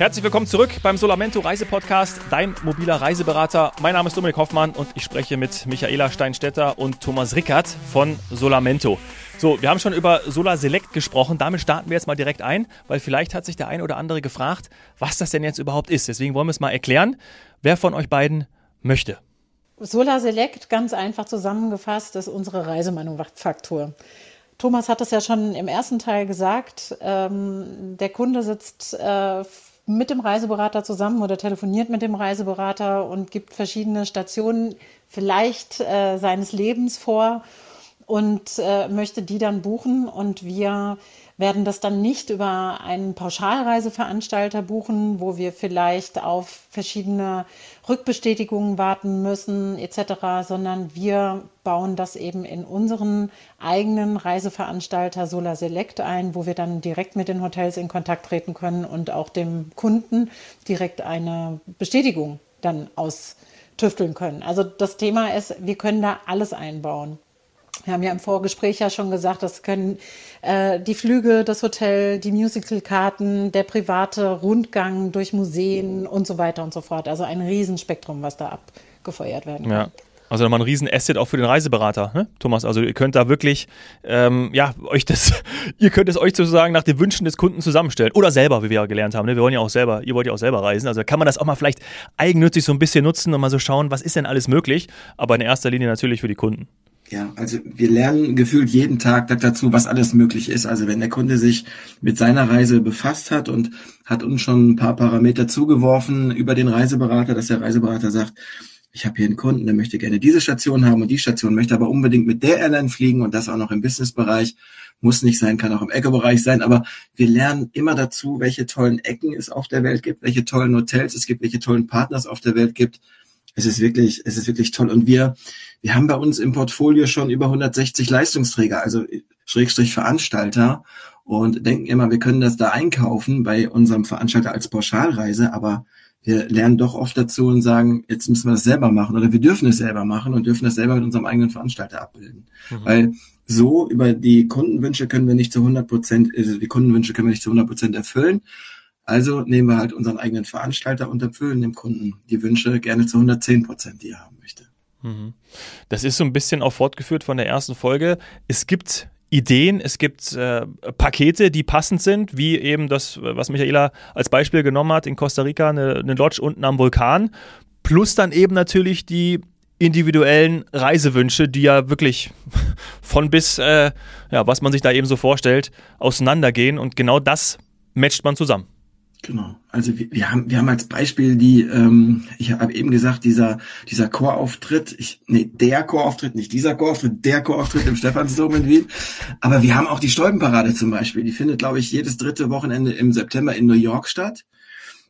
Herzlich willkommen zurück beim Solamento Reisepodcast, dein mobiler Reiseberater. Mein Name ist Dominik Hoffmann und ich spreche mit Michaela Steinstetter und Thomas Rickert von Solamento. So, wir haben schon über Solar Select gesprochen. Damit starten wir jetzt mal direkt ein, weil vielleicht hat sich der eine oder andere gefragt, was das denn jetzt überhaupt ist. Deswegen wollen wir es mal erklären. Wer von euch beiden möchte? Solar Select, ganz einfach zusammengefasst, ist unsere Reisemanufaktur. Thomas hat es ja schon im ersten Teil gesagt. Ähm, der Kunde sitzt äh, mit dem Reiseberater zusammen oder telefoniert mit dem Reiseberater und gibt verschiedene Stationen vielleicht äh, seines Lebens vor und äh, möchte die dann buchen. Und wir werden das dann nicht über einen Pauschalreiseveranstalter buchen, wo wir vielleicht auf verschiedene Rückbestätigungen warten müssen etc., sondern wir bauen das eben in unseren eigenen Reiseveranstalter Solar Select ein, wo wir dann direkt mit den Hotels in Kontakt treten können und auch dem Kunden direkt eine Bestätigung dann austüfteln können. Also das Thema ist, wir können da alles einbauen. Wir haben ja im Vorgespräch ja schon gesagt, das können äh, die Flüge, das Hotel, die Musicalkarten, der private Rundgang durch Museen und so weiter und so fort. Also ein Riesenspektrum, was da abgefeuert werden kann. Ja. Also nochmal ein Riesen-Asset auch für den Reiseberater, ne? Thomas. Also ihr könnt da wirklich, ähm, ja, euch das, ihr könnt es euch sozusagen nach den Wünschen des Kunden zusammenstellen. Oder selber, wie wir ja gelernt haben. Ne? Wir wollen ja auch selber, ihr wollt ja auch selber reisen. Also kann man das auch mal vielleicht eigennützig so ein bisschen nutzen und mal so schauen, was ist denn alles möglich. Aber in erster Linie natürlich für die Kunden. Ja, also wir lernen gefühlt jeden Tag dazu, was alles möglich ist. Also wenn der Kunde sich mit seiner Reise befasst hat und hat uns schon ein paar Parameter zugeworfen über den Reiseberater, dass der Reiseberater sagt, ich habe hier einen Kunden, der möchte gerne diese Station haben und die Station möchte aber unbedingt mit der Airline fliegen und das auch noch im Businessbereich. Muss nicht sein, kann auch im Eco-Bereich sein, aber wir lernen immer dazu, welche tollen Ecken es auf der Welt gibt, welche tollen Hotels es gibt, welche tollen Partners auf der Welt gibt. Es ist wirklich, es ist wirklich toll. Und wir, wir haben bei uns im Portfolio schon über 160 Leistungsträger, also Schrägstrich Veranstalter und denken immer, wir können das da einkaufen bei unserem Veranstalter als Pauschalreise, aber wir lernen doch oft dazu und sagen, jetzt müssen wir das selber machen oder wir dürfen es selber machen und dürfen das selber mit unserem eigenen Veranstalter abbilden. Mhm. Weil so über die Kundenwünsche können wir nicht zu 100 Prozent, also die Kundenwünsche können wir nicht zu 100 Prozent erfüllen. Also nehmen wir halt unseren eigenen Veranstalter und erfüllen dem Kunden die Wünsche gerne zu 110 Prozent, die er haben möchte. Mhm. Das ist so ein bisschen auch fortgeführt von der ersten Folge. Es gibt Ideen, es gibt äh, Pakete, die passend sind, wie eben das, was Michaela als Beispiel genommen hat, in Costa Rica eine, eine Lodge unten am Vulkan, plus dann eben natürlich die individuellen Reisewünsche, die ja wirklich von bis, äh, ja, was man sich da eben so vorstellt, auseinandergehen und genau das matcht man zusammen. Genau. Also wir, wir haben wir haben als Beispiel die, ähm, ich habe eben gesagt, dieser dieser Chorauftritt, ich nee, der Chorauftritt, nicht dieser Chorauftritt, der Chorauftritt im Stephansdom in Wien. Aber wir haben auch die Stolpenparade zum Beispiel. Die findet, glaube ich, jedes dritte Wochenende im September in New York statt.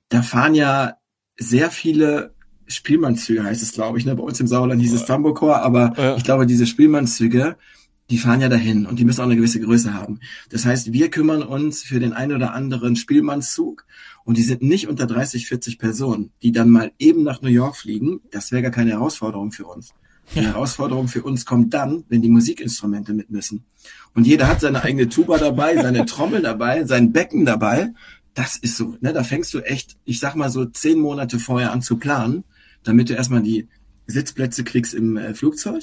Da fahren ja sehr viele Spielmannszüge, heißt es, glaube ich. Ne? Bei uns im Sauerland hieß es Tambour aber ja. ich glaube, diese Spielmannszüge, die fahren ja dahin und die müssen auch eine gewisse Größe haben. Das heißt, wir kümmern uns für den einen oder anderen Spielmannszug und die sind nicht unter 30, 40 Personen, die dann mal eben nach New York fliegen. Das wäre gar keine Herausforderung für uns. Die Herausforderung für uns kommt dann, wenn die Musikinstrumente mit müssen. Und jeder hat seine eigene Tuba dabei, seine Trommel dabei, sein Becken dabei. Das ist so, ne, da fängst du echt, ich sag mal so zehn Monate vorher an zu planen, damit du erstmal die Sitzplätze kriegst im äh, Flugzeug.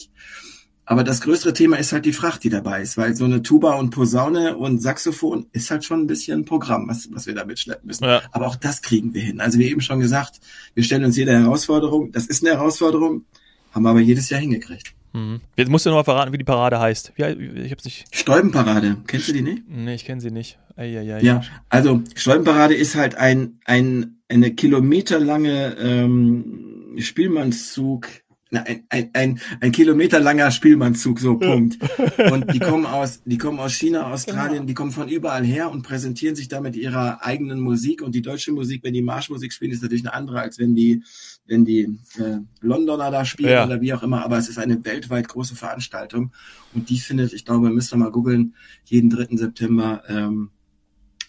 Aber das größere Thema ist halt die Fracht, die dabei ist, weil so eine Tuba und Posaune und Saxophon ist halt schon ein bisschen ein Programm, was, was wir da mitschleppen müssen. Ja. Aber auch das kriegen wir hin. Also wie eben schon gesagt, wir stellen uns jede Herausforderung. Das ist eine Herausforderung, haben wir aber jedes Jahr hingekriegt. Mhm. Jetzt musst du noch mal verraten, wie die Parade heißt. Ja, ich hab's nicht. Stolpenparade. Kennst du die nicht? Nee, ich kenne sie nicht. Eieiei. Ja, also Stolpenparade ist halt ein, ein, eine kilometerlange ähm, Spielmannszug ein, ein, ein, ein kilometerlanger Spielmannzug, so Punkt. Und die kommen aus, die kommen aus China, Australien, genau. die kommen von überall her und präsentieren sich da mit ihrer eigenen Musik. Und die deutsche Musik, wenn die Marschmusik spielen, ist natürlich eine andere, als wenn die, wenn die äh, Londoner da spielen ja. oder wie auch immer. Aber es ist eine weltweit große Veranstaltung. Und die findet, ich glaube, müsst ihr mal googeln, jeden 3. September, ähm,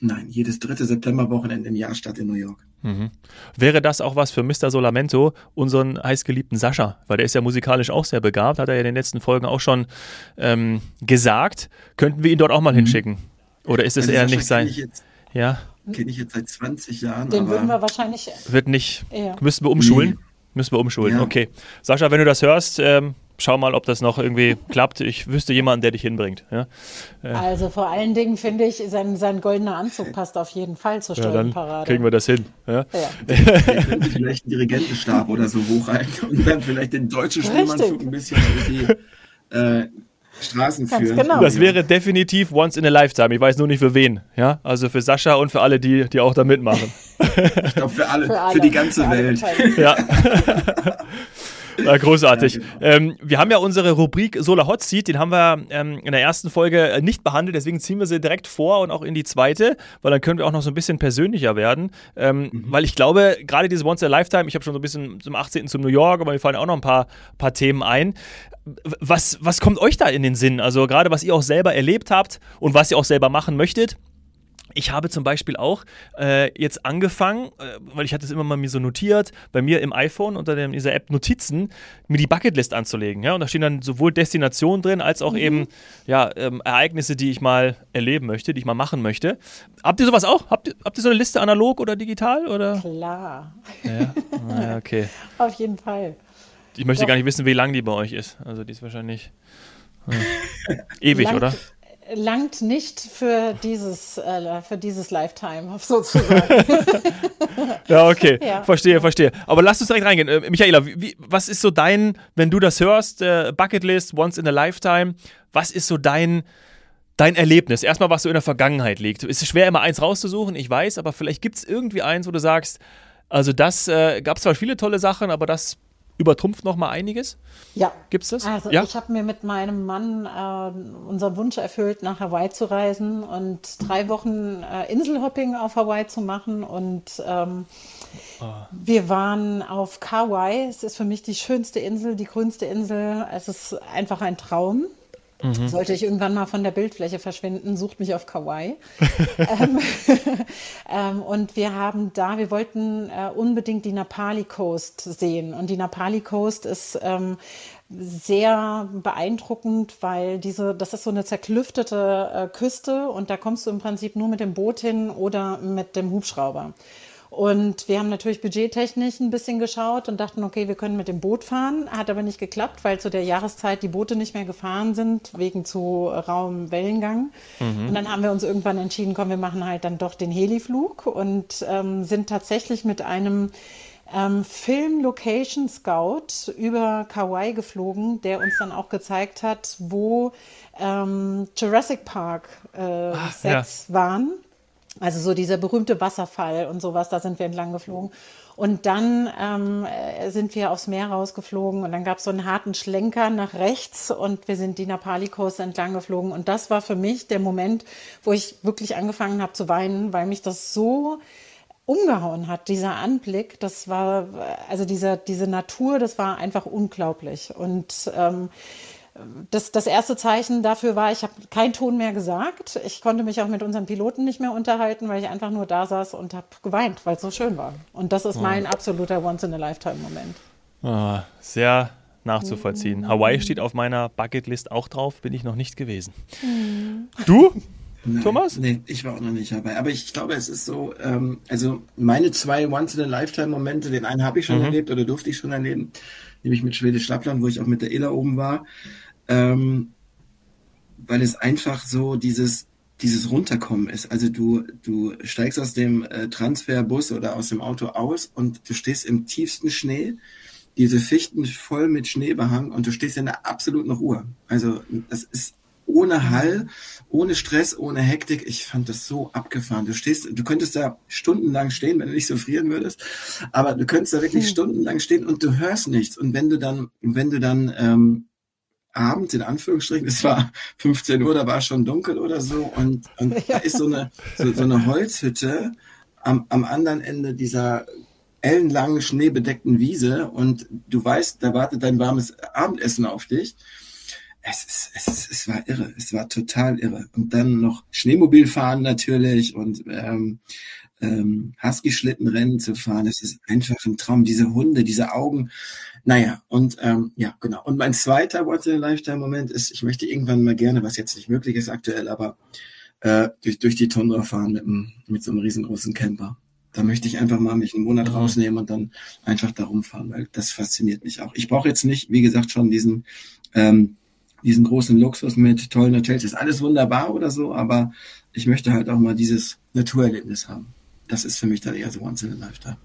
nein, jedes dritte Septemberwochenende im Jahr statt in New York. Mhm. Wäre das auch was für Mr. Solamento, unseren heißgeliebten Sascha? Weil der ist ja musikalisch auch sehr begabt, hat er ja in den letzten Folgen auch schon ähm, gesagt. Könnten wir ihn dort auch mal mhm. hinschicken? Oder ist es also eher Sascha nicht sein? Ja. kenne ich jetzt seit 20 Jahren. Den aber würden wir wahrscheinlich. Wird nicht. Ja. Müssen wir umschulen? Nee. Müssen wir umschulen. Ja. Okay. Sascha, wenn du das hörst, ähm, schau mal, ob das noch irgendwie klappt. Ich wüsste jemanden, der dich hinbringt. Ja, Also vor allen Dingen finde ich, sein, sein goldener Anzug passt auf jeden Fall zur ja dann Stollenparade. kriegen wir das hin. Ja. ja. vielleicht einen Dirigentenstab oder so hochhalten und dann vielleicht den deutschen Richtig. ein bisschen auf die äh, Straßen führen. genau. Das wäre definitiv once in a lifetime. Ich weiß nur nicht für wen. Ja, also für Sascha und für alle, die, die auch da mitmachen. Ich glaube, für alle, Für, für, alle, die ganze für Welt. Ja. Ja, großartig. Ja, genau. ähm, wir haben ja unsere Rubrik Solar Hot Seat, den haben wir ähm, in der ersten Folge äh, nicht behandelt, deswegen ziehen wir sie direkt vor und auch in die zweite, weil dann können wir auch noch so ein bisschen persönlicher werden. Ähm, Weil ich glaube, gerade diese Once in a Lifetime, ich habe schon so ein bisschen zum 18. zum New York, aber mir fallen auch noch ein paar, paar Themen ein. Was, was kommt euch da in den Sinn? Also gerade was ihr auch selber erlebt habt und was ihr auch selber machen möchtet. Ich habe zum Beispiel auch äh, jetzt angefangen, äh, weil ich hatte es immer mal mir so notiert, bei mir im iPhone unter dem, dieser App Notizen, mir die Bucketlist anzulegen. Ja? Und da stehen dann sowohl Destinationen drin, als auch eben ja, ähm, Ereignisse, die ich mal erleben möchte, die ich mal machen möchte. Habt ihr sowas auch? Habt ihr, habt ihr so eine Liste analog oder digital? Oder? Klar, Ja, Ah, ja okay. auf jeden Fall. Ich möchte Doch. gar nicht wissen, wie lang die bei euch ist. Also die ist wahrscheinlich äh, ewig, Langt- oder? Langt nicht für dieses, äh, für dieses Lifetime, sozusagen. Ja, okay. Ja. Verstehe, verstehe. Aber lass uns direkt reingehen. Äh, Michaela, wie, was ist so dein, wenn du das hörst, äh, Bucketlist, Once in a Lifetime, was ist so dein, dein Erlebnis? Erstmal, was so in der Vergangenheit liegt. Es ist schwer, immer eins rauszusuchen, ich weiß, aber vielleicht gibt es irgendwie eins, wo du sagst, also das äh, gab zwar viele tolle Sachen, aber das übertrumpft noch mal einiges. ja. Gibt's das? Also ja. ich habe mir mit meinem Mann äh, unseren Wunsch erfüllt, nach Hawaii zu reisen und drei Wochen äh, Inselhopping auf Hawaii zu machen. Und ähm, Ah. wir waren auf Kauai. Es ist für mich die schönste Insel, die grünste Insel. Es ist einfach ein Traum. Mhm. Sollte ich irgendwann mal von der Bildfläche verschwinden, sucht mich auf Kauai. ähm, ähm, und wir haben da, wir wollten äh, unbedingt die Napali Coast sehen. Und die Napali Coast ist ähm, sehr beeindruckend, weil diese, das ist so eine zerklüftete äh, Küste und da kommst du im Prinzip nur mit dem Boot hin oder mit dem Hubschrauber. Und wir haben natürlich budgettechnisch ein bisschen geschaut und dachten, okay, wir können mit dem Boot fahren. Hat aber nicht geklappt, weil zu der Jahreszeit die Boote nicht mehr gefahren sind, wegen zu rauem Wellengang. Und dann haben wir uns irgendwann entschieden, komm, wir machen halt dann doch den Heliflug und ähm, sind tatsächlich mit einem ähm, Film Location Scout über Kauai geflogen, der uns dann auch gezeigt hat, wo ähm, Jurassic Park äh, Sets waren. Also so dieser berühmte Wasserfall und sowas, da sind wir entlang geflogen. Und dann ähm, äh, sind wir aufs Meer rausgeflogen und dann gab es so einen harten Schlenker nach rechts und wir sind die Napali Coast entlang geflogen. Und das war für mich der Moment, wo ich wirklich angefangen habe zu weinen, weil mich das so umgehauen hat, dieser Anblick. Das war, also dieser, diese Natur, das war einfach unglaublich. Und ähm, das, das erste Zeichen dafür war, ich habe keinen Ton mehr gesagt. Ich konnte mich auch mit unseren Piloten nicht mehr unterhalten, weil ich einfach nur da saß und habe geweint, weil es so schön war. Und das ist mein absoluter Once-in-a-Lifetime-Moment. Ah, sehr nachzuvollziehen. Hawaii steht auf meiner Bucketlist auch drauf, bin ich noch nicht gewesen. Du? Nein, Thomas? Nee, ich war auch noch nicht dabei. Aber ich glaube, es ist so, ähm, also meine zwei Once-in-a-Lifetime-Momente, den einen habe ich schon erlebt oder durfte ich schon erleben, nämlich mit Schwedisch Lappland, wo ich auch mit der Illa oben war, ähm, weil es einfach so dieses dieses Runterkommen ist. Also du du steigst aus dem äh, Transferbus oder aus dem Auto aus und du stehst im tiefsten Schnee, diese Fichten voll mit Schnee behangen und du stehst in der absoluten Ruhe. Also das ist ohne Hall, ohne Stress, ohne Hektik. Ich fand das so abgefahren. Du stehst, du könntest da stundenlang stehen, wenn du nicht so frieren würdest, aber du könntest da wirklich stundenlang stehen und du hörst nichts. Und wenn du dann, wenn du dann ähm, abends in Anführungsstrichen, es war 15 Uhr, da war es schon dunkel oder so. Und, und da ist so eine so, so eine Holzhütte am, am anderen Ende dieser ellenlangen schneebedeckten Wiese. Und du weißt, da wartet dein warmes Abendessen auf dich. Es, ist, es, ist, es war irre, es war total irre. Und dann noch Schneemobil fahren natürlich. Und ähm, ähm, Husky-Schlittenrennen zu fahren. Es ist einfach ein Traum. Diese Hunde, diese Augen. Naja, und ähm, ja, genau. Und mein zweiter Once in a Lifetime Moment ist, ich möchte irgendwann mal gerne, was jetzt nicht möglich ist aktuell, aber äh, durch, durch die Tundra fahren mit, einem, mit so einem riesengroßen Camper. Da möchte ich einfach mal mich einen Monat mhm. rausnehmen und dann einfach da rumfahren, weil das fasziniert mich auch. Ich brauche jetzt nicht, wie gesagt, schon diesen, ähm, diesen großen Luxus mit tollen Hotels. Ist alles wunderbar oder so, aber ich möchte halt auch mal dieses Naturerlebnis haben. Das ist für mich dann eher so once in a lifetime.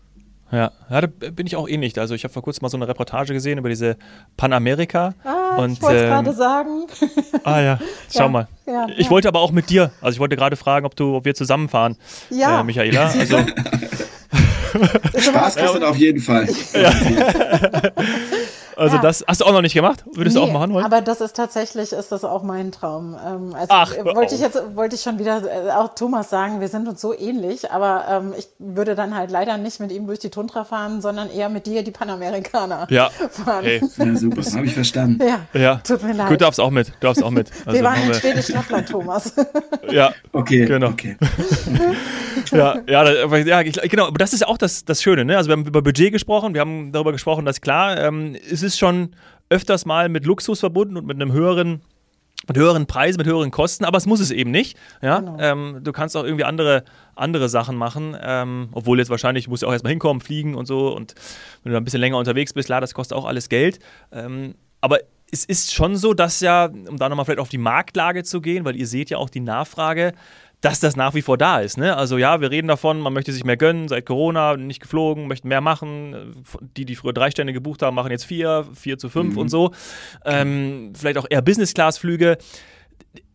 Ja, ja, da bin ich auch ähnlich. Also ich habe vor kurzem mal so eine Reportage gesehen über diese Panamerika. Ah, und, ich wollte ähm, gerade sagen. Ah ja, schau ja, mal. Ja, ich ja. wollte aber auch mit dir. Also ich wollte gerade fragen, ob du, ob wir zusammenfahren, ja. Äh, Michaela. Also Spaß kostet auf jeden Fall. Also ja. das hast du auch noch nicht gemacht? Würdest nee, du auch machen wollen? Aber das ist tatsächlich, ist das auch mein Traum. Ähm, also Ach, wollte ich jetzt, wollte ich schon wieder äh, auch Thomas sagen, wir sind uns so ähnlich, aber ähm, ich würde dann halt leider nicht mit ihm durch die Tundra fahren, sondern eher mit dir die Panamerikaner ja. fahren. Hey. Ja, super, das habe ich verstanden. Ja, ja, tut mir leid. Du darfst auch mit, du darfst auch mit. Also wir waren in Schwedisch Lappland, Thomas. ja, okay, genau. Okay. ja, ja, ja, genau, aber das ist auch das, das Schöne, ne? Also wir haben über Budget gesprochen, wir haben darüber gesprochen, dass klar, ähm, es ist schon öfters mal mit Luxus verbunden und mit einem höheren mit höheren Preisen, mit höheren Kosten, aber es muss es eben nicht. Ja? Genau. Ähm, du kannst auch irgendwie andere, andere Sachen machen, ähm, obwohl jetzt wahrscheinlich musst du auch erstmal hinkommen, fliegen und so. Und wenn du ein bisschen länger unterwegs bist, klar, das kostet auch alles Geld. Ähm, aber es ist schon so, dass ja, um da nochmal vielleicht auf die Marktlage zu gehen, weil ihr seht ja auch die Nachfrage, dass das nach wie vor da ist. Ne? Also ja, wir reden davon, man möchte sich mehr gönnen, seit Corona, nicht geflogen, möchten mehr machen. Die, die früher drei Sterne gebucht haben, machen jetzt vier, vier zu fünf mhm. und so. Ähm, vielleicht auch eher Business-Class-Flüge.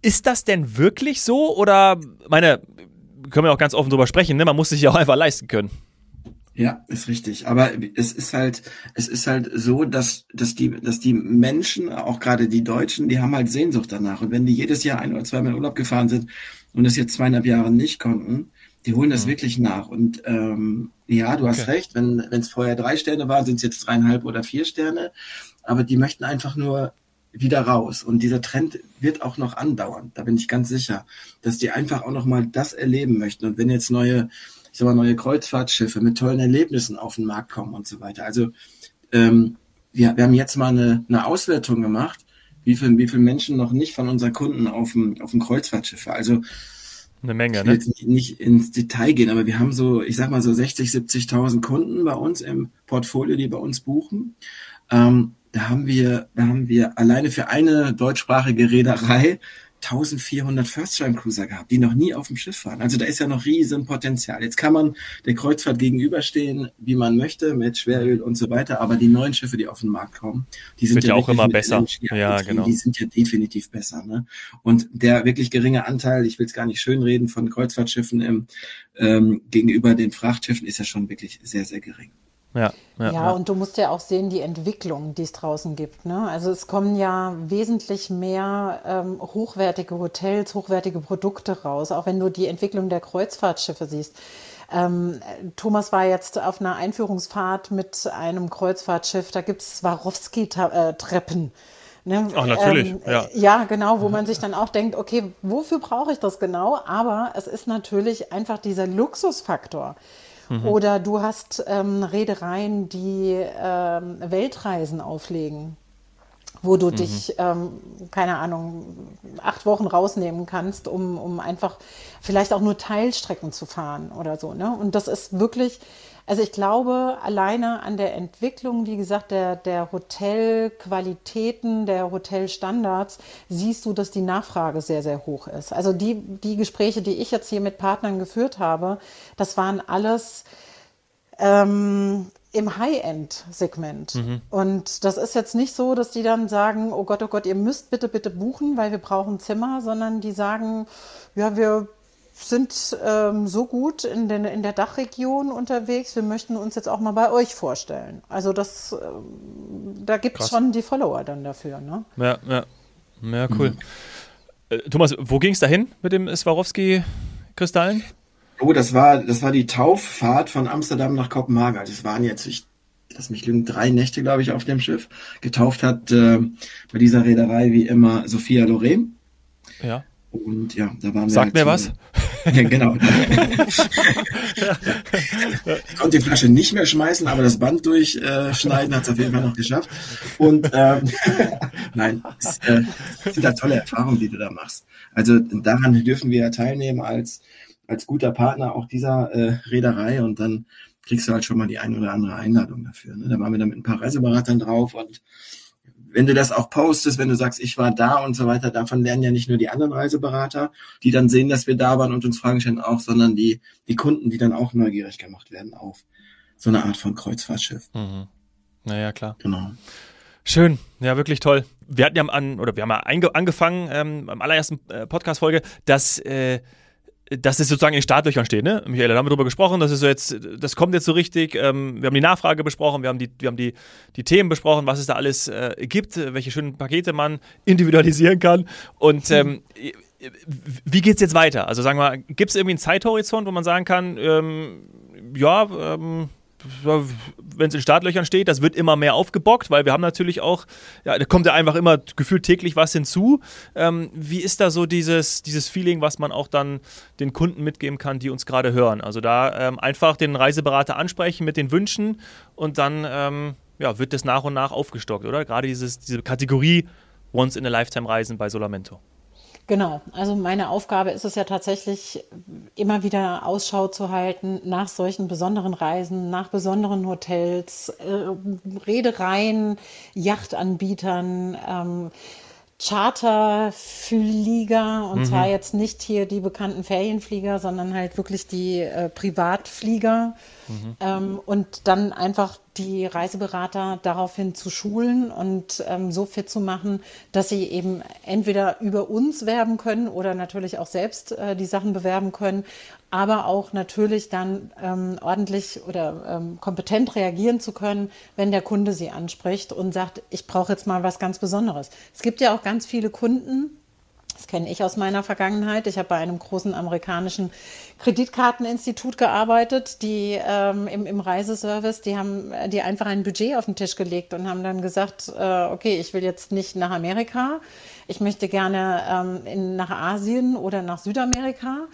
Ist das denn wirklich so? Oder, meine, können wir auch ganz offen drüber sprechen, ne? man muss sich ja auch einfach leisten können. Ja, ist richtig. Aber es ist halt, es ist halt so, dass, dass die, dass die Menschen, auch gerade die Deutschen, die haben halt Sehnsucht danach. Und wenn die jedes Jahr ein oder zweimal in Urlaub gefahren sind und das jetzt zweieinhalb Jahre nicht konnten, die holen das mhm. wirklich nach. Und ähm, ja, du hast okay. recht, wenn es vorher drei Sterne waren, sind es jetzt dreieinhalb oder vier Sterne. Aber die möchten einfach nur wieder raus. Und dieser Trend wird auch noch andauern. Da bin ich ganz sicher, dass die einfach auch noch mal das erleben möchten. Und wenn jetzt neue, ich sag mal, neue Kreuzfahrtschiffe mit tollen Erlebnissen auf den Markt kommen und so weiter. Also ähm, wir, wir haben jetzt mal eine, eine Auswertung gemacht wie viele wie viel Menschen noch nicht von unseren Kunden auf dem, auf dem Kreuzfahrtschiff. Also eine Menge, ich will ne? jetzt nicht ins Detail gehen, aber wir haben so, ich sag mal so 60, 70.000 Kunden bei uns im Portfolio, die bei uns buchen. Ähm, da haben wir, da haben wir alleine für eine deutschsprachige Reederei 1400 First-Time Cruiser gehabt, die noch nie auf dem Schiff waren. Also da ist ja noch riesen Potenzial. Jetzt kann man der Kreuzfahrt gegenüberstehen, wie man möchte, mit Schweröl und so weiter. Aber die neuen Schiffe, die auf den Markt kommen, die sind ja, ja auch immer besser. Ja, genau. Die sind ja definitiv besser. Ne? Und der wirklich geringe Anteil, ich will es gar nicht schönreden, von Kreuzfahrtschiffen im, ähm, gegenüber den Frachtschiffen ist ja schon wirklich sehr, sehr gering. Ja, ja, ja, und du musst ja auch sehen, die Entwicklung, die es draußen gibt. Ne? Also es kommen ja wesentlich mehr ähm, hochwertige Hotels, hochwertige Produkte raus, auch wenn du die Entwicklung der Kreuzfahrtschiffe siehst. Ähm, Thomas war jetzt auf einer Einführungsfahrt mit einem Kreuzfahrtschiff, da gibt es Swarovski-Treppen. Ne? Ach, natürlich, ähm, ja. Ja, genau, wo man sich dann auch denkt, okay, wofür brauche ich das genau? Aber es ist natürlich einfach dieser Luxusfaktor. Mhm. Oder du hast ähm, Reedereien, die ähm, Weltreisen auflegen, wo du mhm. dich, ähm, keine Ahnung, acht Wochen rausnehmen kannst, um, um einfach vielleicht auch nur Teilstrecken zu fahren oder so. Ne? Und das ist wirklich also ich glaube, alleine an der Entwicklung, wie gesagt, der, der Hotelqualitäten, der Hotelstandards, siehst du, dass die Nachfrage sehr, sehr hoch ist. Also die, die Gespräche, die ich jetzt hier mit Partnern geführt habe, das waren alles ähm, im High-End-Segment. Mhm. Und das ist jetzt nicht so, dass die dann sagen, oh Gott, oh Gott, ihr müsst bitte, bitte buchen, weil wir brauchen Zimmer, sondern die sagen, ja, wir sind ähm, so gut in, den, in der Dachregion unterwegs, wir möchten uns jetzt auch mal bei euch vorstellen. Also das, ähm, da gibt es schon die Follower dann dafür. Ne? Ja, ja. Ja, cool. Mhm. Äh, Thomas, wo ging es dahin mit dem Swarovski-Kristallen? Oh, das war, das war die Tauffahrt von Amsterdam nach Kopenhagen. Das waren jetzt, ich lass mich lügen, drei Nächte, glaube ich, auf dem Schiff. Getauft hat äh, bei dieser Reederei wie immer Sophia Loren. Ja. Und ja, da waren wir. Sagt halt mir was? ja, genau. konnte die Flasche nicht mehr schmeißen, aber das Band durchschneiden äh, hat es auf jeden Fall noch geschafft. Und ähm, nein, es äh, sind da tolle Erfahrungen, die du da machst. Also daran dürfen wir ja teilnehmen als, als guter Partner auch dieser äh, Reederei und dann kriegst du halt schon mal die ein oder andere Einladung dafür. Ne? Da waren wir dann mit ein paar Reiseberatern drauf und wenn du das auch postest, wenn du sagst, ich war da und so weiter, davon lernen ja nicht nur die anderen Reiseberater, die dann sehen, dass wir da waren und uns Fragen stellen auch, sondern die, die Kunden, die dann auch neugierig gemacht werden auf so eine Art von Kreuzfahrtschiff. Mhm. Naja, klar. Genau. Schön, ja, wirklich toll. Wir hatten ja an, oder wir haben ja angefangen, ähm, am allerersten äh, Podcast-Folge, dass äh, dass es sozusagen in den Startlöchern steht, ne? Michael, da haben wir drüber gesprochen, das ist so jetzt, das kommt jetzt so richtig. Ähm, wir haben die Nachfrage besprochen, wir haben die, wir haben die, die Themen besprochen, was es da alles äh, gibt, welche schönen Pakete man individualisieren kann. Und ähm, wie geht es jetzt weiter? Also sagen wir, gibt es irgendwie einen Zeithorizont, wo man sagen kann, ähm, ja, ähm, wenn es in Startlöchern steht, das wird immer mehr aufgebockt, weil wir haben natürlich auch, ja, da kommt ja einfach immer gefühlt täglich was hinzu. Ähm, wie ist da so dieses, dieses Feeling, was man auch dann den Kunden mitgeben kann, die uns gerade hören? Also da ähm, einfach den Reiseberater ansprechen mit den Wünschen und dann ähm, ja, wird das nach und nach aufgestockt, oder? Gerade dieses, diese Kategorie Once in a Lifetime Reisen bei Solamento. Genau, also meine Aufgabe ist es ja tatsächlich, immer wieder Ausschau zu halten nach solchen besonderen Reisen, nach besonderen Hotels, äh, Reedereien, Yachtanbietern. Ähm, Charterflieger und mhm. zwar jetzt nicht hier die bekannten Ferienflieger, sondern halt wirklich die äh, Privatflieger mhm. ähm, und dann einfach die Reiseberater daraufhin zu schulen und ähm, so fit zu machen, dass sie eben entweder über uns werben können oder natürlich auch selbst äh, die Sachen bewerben können, aber auch natürlich dann ähm, ordentlich oder ähm, kompetent reagieren zu können, wenn der Kunde sie anspricht und sagt, ich brauche jetzt mal was ganz Besonderes. Es gibt ja auch ganz viele Kunden, das kenne ich aus meiner Vergangenheit. Ich habe bei einem großen amerikanischen Kreditkarteninstitut gearbeitet, die ähm, im, im Reiseservice, die haben die einfach ein Budget auf den Tisch gelegt und haben dann gesagt, äh, okay, ich will jetzt nicht nach Amerika, ich möchte gerne ähm, in, nach Asien oder nach Südamerika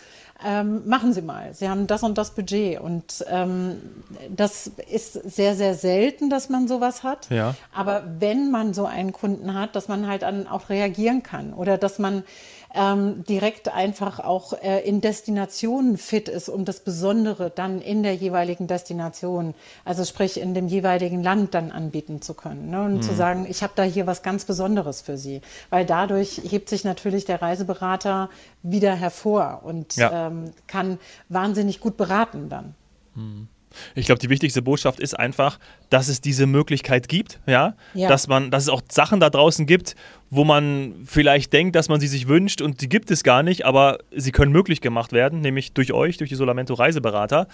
ähm, machen Sie mal. Sie haben das und das Budget. Und ähm, das ist sehr, sehr selten, dass man sowas hat. Ja. Aber wenn man so einen Kunden hat, dass man halt dann auch reagieren kann oder dass man ähm, direkt einfach auch äh, in Destinationen fit ist, um das Besondere dann in der jeweiligen Destination, also sprich in dem jeweiligen Land dann anbieten zu können. Ne? Und mhm. zu sagen, ich habe da hier was ganz Besonderes für Sie. Weil dadurch hebt sich natürlich der Reiseberater wieder hervor und ja. ähm, kann wahnsinnig gut beraten dann. Mhm. Ich glaube, die wichtigste Botschaft ist einfach, dass es diese Möglichkeit gibt, ja? ja? dass man, dass es auch Sachen da draußen gibt, wo man vielleicht denkt, dass man sie sich wünscht und die gibt es gar nicht, aber sie können möglich gemacht werden, nämlich durch euch, durch die Solamento Reiseberater.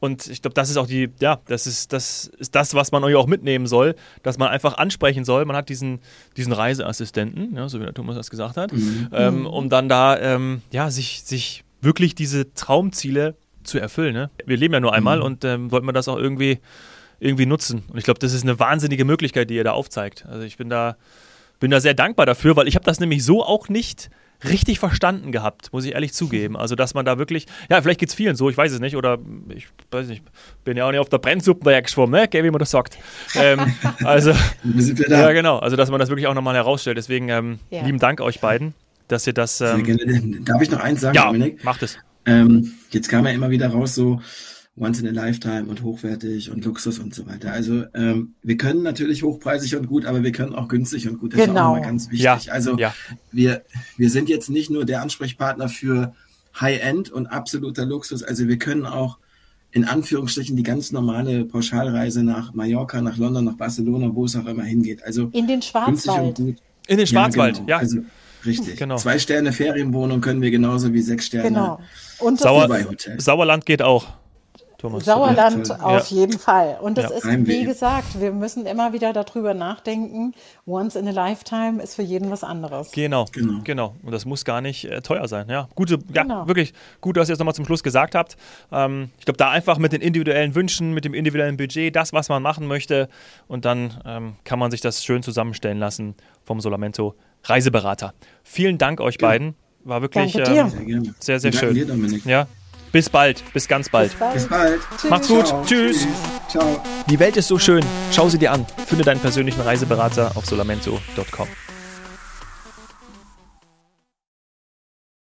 Und ich glaube, das ist auch die, ja, das ist, das ist das, was man euch auch mitnehmen soll, dass man einfach ansprechen soll. Man hat diesen, diesen Reiseassistenten, ja, so wie der Thomas das gesagt hat, mhm. ähm, um dann da ähm, ja, sich, sich wirklich diese Traumziele zu erfüllen. Ne? Wir leben ja nur einmal mhm. und ähm, wollten wir das auch irgendwie, irgendwie nutzen. Und ich glaube, das ist eine wahnsinnige Möglichkeit, die ihr da aufzeigt. Also ich bin da, bin da sehr dankbar dafür, weil ich habe das nämlich so auch nicht richtig verstanden gehabt, muss ich ehrlich zugeben. Also, dass man da wirklich, ja, vielleicht geht es vielen so, ich weiß es nicht, oder ich weiß nicht, bin ja auch nicht auf der Brennsuppe daher geschwommen, ne? wie man das sagt. Ähm, also, ja, genau, also, dass man das wirklich auch nochmal herausstellt. Deswegen, ähm, ja. lieben Dank euch beiden, dass ihr das. Ähm, Darf ich noch eins sagen, ja, Dominik? Macht es. Ähm, jetzt kam ja immer wieder raus, so once in a lifetime und hochwertig und Luxus und so weiter. Also ähm, wir können natürlich hochpreisig und gut, aber wir können auch günstig und gut. Das genau. ist auch immer ganz wichtig. Ja. Also ja. wir, wir sind jetzt nicht nur der Ansprechpartner für High-End und absoluter Luxus. Also wir können auch in Anführungsstrichen die ganz normale Pauschalreise nach Mallorca, nach London, nach Barcelona, wo es auch immer hingeht. Also in den Schwarzwald. In den Schwarzwald, ja. Genau. ja. Also Richtig. Genau. Zwei Sterne Ferienwohnung können wir genauso wie sechs Sterne genau. Und Sauer, Sauerland geht auch. Thomas. Sauerland ja, auf ja. jeden Fall. Und das ja, ist, wie gesagt, wir müssen immer wieder darüber nachdenken. Once in a lifetime ist für jeden was anderes. Genau, genau. genau. Und das muss gar nicht äh, teuer sein. Ja, gute, genau. ja, wirklich gut, dass ihr es nochmal zum Schluss gesagt habt. Ähm, ich glaube, da einfach mit den individuellen Wünschen, mit dem individuellen Budget, das, was man machen möchte. Und dann ähm, kann man sich das schön zusammenstellen lassen vom Solamento Reiseberater. Vielen Dank euch genau. beiden. War wirklich ähm, Sehr sehr, sehr schön. Ja. Bis bald, bis ganz bald. Bis bald. Bis bald. Macht's gut. Ciao. Tschüss. Ciao. Die Welt ist so schön. Schau sie dir an. Finde deinen persönlichen Reiseberater auf solamento.com.